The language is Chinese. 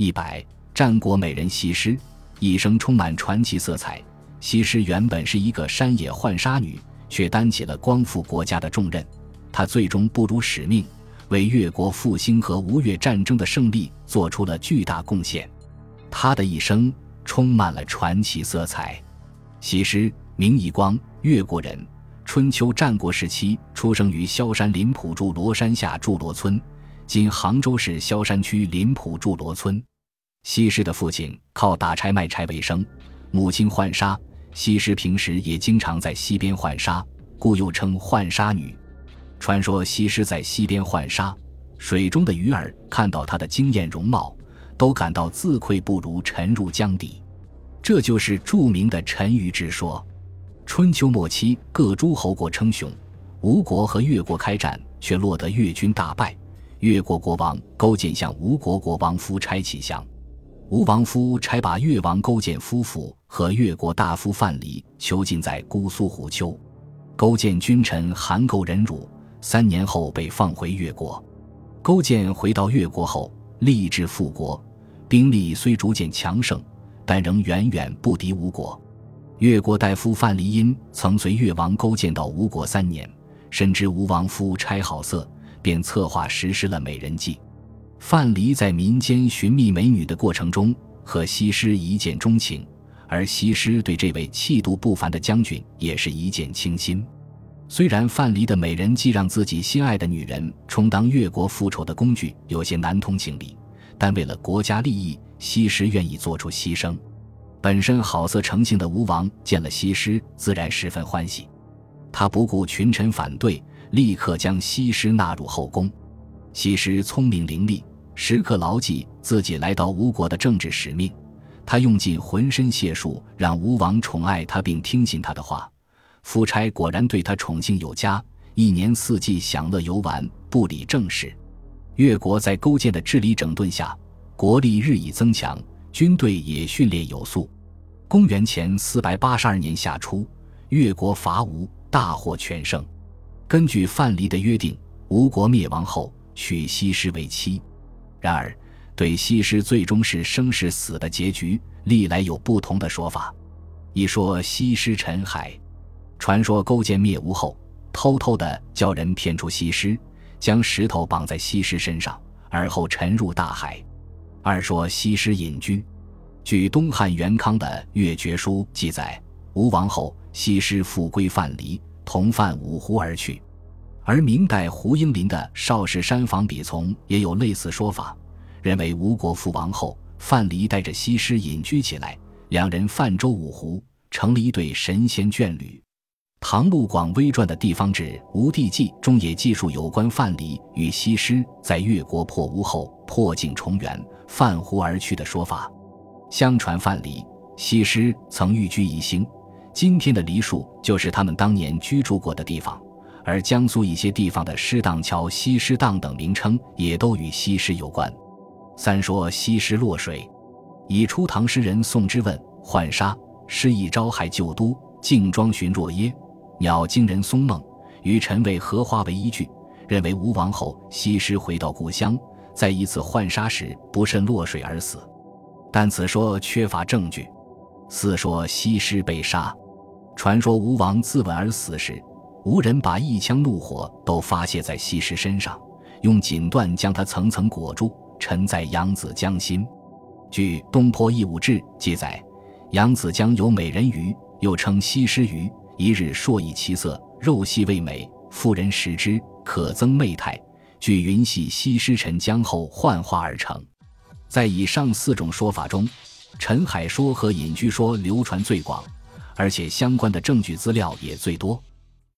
一百，战国美人西施，一生充满传奇色彩。西施原本是一个山野浣纱女，却担起了光复国家的重任。她最终不辱使命，为越国复兴和吴越战争的胜利做出了巨大贡献。她的一生充满了传奇色彩。西施，名夷光，越国人，春秋战国时期出生于萧山临浦筑罗山下筑罗村，今杭州市萧山区临浦筑罗村。西施的父亲靠打柴卖柴为生，母亲浣纱。西施平时也经常在溪边浣纱，故又称浣纱女。传说西施在溪边浣纱，水中的鱼儿看到她的惊艳容貌，都感到自愧不如，沉入江底。这就是著名的沉鱼之说。春秋末期，各诸侯国称雄，吴国和越国开战，却落得越军大败。越国国王勾践向吴国国王夫差乞降。吴王夫差把越王勾践夫妇和越国大夫范蠡囚禁在姑苏虎丘，勾践君臣含垢忍辱，三年后被放回越国。勾践回到越国后，立志复国，兵力虽逐渐强盛，但仍远远不敌吴国。越国大夫范蠡因曾随越王勾践到吴国三年，深知吴王夫差好色，便策划实施了美人计。范蠡在民间寻觅美女的过程中，和西施一见钟情，而西施对这位气度不凡的将军也是一见倾心。虽然范蠡的美人计让自己心爱的女人充当越国复仇的工具，有些难通情理，但为了国家利益，西施愿意做出牺牲。本身好色成性的吴王见了西施，自然十分欢喜，他不顾群臣反对，立刻将西施纳入后宫。西施聪明伶俐。时刻牢记自己来到吴国的政治使命，他用尽浑身解数让吴王宠爱他并听信他的话。夫差果然对他宠幸有加，一年四季享乐游玩，不理政事。越国在勾践的治理整顿下，国力日益增强，军队也训练有素。公元前四百八十二年夏初，越国伐吴，大获全胜。根据范蠡的约定，吴国灭亡后娶西施为妻。然而，对西施最终是生是死的结局，历来有不同的说法。一说西施沉海，传说勾践灭吴后，偷偷的叫人骗出西施，将石头绑在西施身上，而后沉入大海。二说西施隐居，据东汉元康的《越绝书》记载，吴王后西施复归范蠡，同范五湖而去。而明代胡应麟的《少室山房笔从》也有类似说法，认为吴国覆亡后，范蠡带着西施隐居起来，两人泛舟五湖，成了一对神仙眷侣。唐陆广微传的地方志《吴地记》中也记述有关范蠡与西施在越国破吴后破镜重圆、泛湖而去的说法。相传范蠡、西施曾寓居宜兴，今天的梨树就是他们当年居住过的地方。而江苏一些地方的诗荡桥、西施荡等名称也都与西施有关。三说西施落水，以初唐诗人宋之问浣纱，诗意朝海旧都，镜妆寻若耶，鸟惊人松梦，于陈为荷花为依据，认为吴王后西施回到故乡，在一次浣纱时不慎落水而死，但此说缺乏证据。四说西施被杀，传说吴王自刎而死时。无人把一腔怒火都发泄在西施身上，用锦缎将她层层裹住，沉在扬子江心。据《东坡异物志》记载，扬子江有美人鱼，又称西施鱼。一日硕异其色，肉细味美，妇人食之可增媚态。据云系西施沉江后幻化而成。在以上四种说法中，陈海说和隐居说流传最广，而且相关的证据资料也最多。